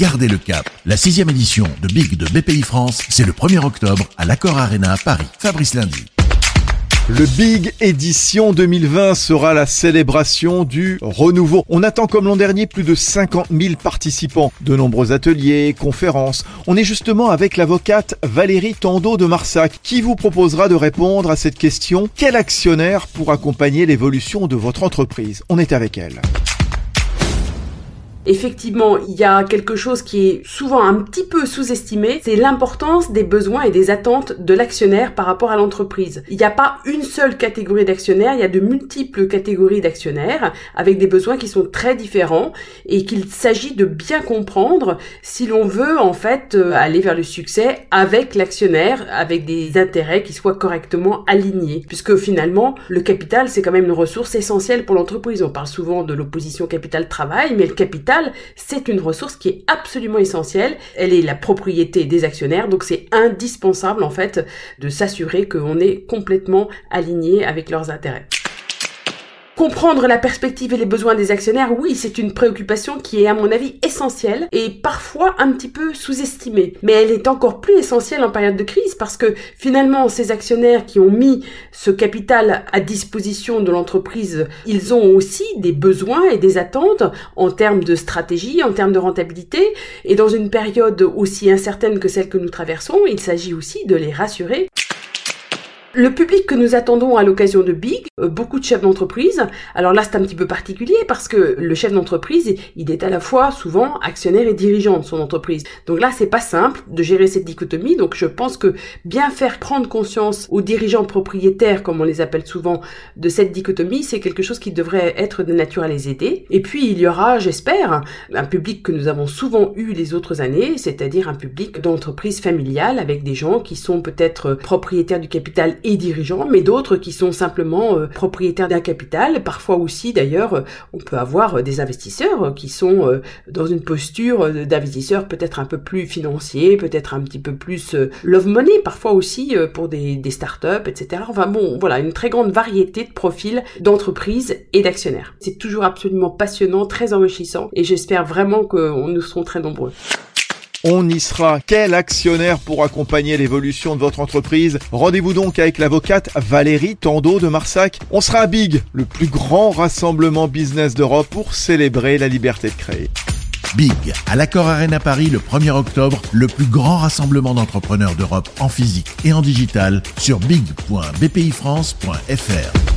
Gardez le cap. La sixième édition de Big de BPI France, c'est le 1er octobre à l'Accor Arena à Paris. Fabrice Lundi. Le Big Édition 2020 sera la célébration du renouveau. On attend comme l'an dernier plus de 50 000 participants, de nombreux ateliers, conférences. On est justement avec l'avocate Valérie Tando de Marsac qui vous proposera de répondre à cette question. Quel actionnaire pour accompagner l'évolution de votre entreprise? On est avec elle. Effectivement, il y a quelque chose qui est souvent un petit peu sous-estimé, c'est l'importance des besoins et des attentes de l'actionnaire par rapport à l'entreprise. Il n'y a pas une seule catégorie d'actionnaires, il y a de multiples catégories d'actionnaires avec des besoins qui sont très différents et qu'il s'agit de bien comprendre si l'on veut en fait euh, aller vers le succès avec l'actionnaire, avec des intérêts qui soient correctement alignés. Puisque finalement, le capital, c'est quand même une ressource essentielle pour l'entreprise. On parle souvent de l'opposition capital-travail, mais le capital c'est une ressource qui est absolument essentielle. Elle est la propriété des actionnaires, donc c'est indispensable en fait de s'assurer qu'on est complètement aligné avec leurs intérêts. Comprendre la perspective et les besoins des actionnaires, oui, c'est une préoccupation qui est à mon avis essentielle et parfois un petit peu sous-estimée. Mais elle est encore plus essentielle en période de crise parce que finalement ces actionnaires qui ont mis ce capital à disposition de l'entreprise, ils ont aussi des besoins et des attentes en termes de stratégie, en termes de rentabilité. Et dans une période aussi incertaine que celle que nous traversons, il s'agit aussi de les rassurer le public que nous attendons à l'occasion de Big, euh, beaucoup de chefs d'entreprise. Alors là, c'est un petit peu particulier parce que le chef d'entreprise, il est à la fois souvent actionnaire et dirigeant de son entreprise. Donc là, c'est pas simple de gérer cette dichotomie. Donc je pense que bien faire prendre conscience aux dirigeants propriétaires, comme on les appelle souvent, de cette dichotomie, c'est quelque chose qui devrait être de nature à les aider. Et puis il y aura, j'espère, un public que nous avons souvent eu les autres années, c'est-à-dire un public d'entreprise familiale avec des gens qui sont peut-être propriétaires du capital et dirigeants, mais d'autres qui sont simplement euh, propriétaires d'un capital. Parfois aussi, d'ailleurs, euh, on peut avoir euh, des investisseurs qui sont dans une posture d'investisseurs peut-être un peu plus financiers, peut-être un petit peu plus love money, parfois aussi pour des, des startups, etc. Enfin bon, voilà, une très grande variété de profils d'entreprises et d'actionnaires. C'est toujours absolument passionnant, très enrichissant, et j'espère vraiment que nous serons très nombreux. On y sera. Quel actionnaire pour accompagner l'évolution de votre entreprise Rendez-vous donc avec l'avocate Valérie Tando de Marsac. On sera à Big, le plus grand rassemblement business d'Europe pour célébrer la liberté de créer. Big, à l'Accord Arena Paris le 1er octobre, le plus grand rassemblement d'entrepreneurs d'Europe en physique et en digital sur big.bpifrance.fr.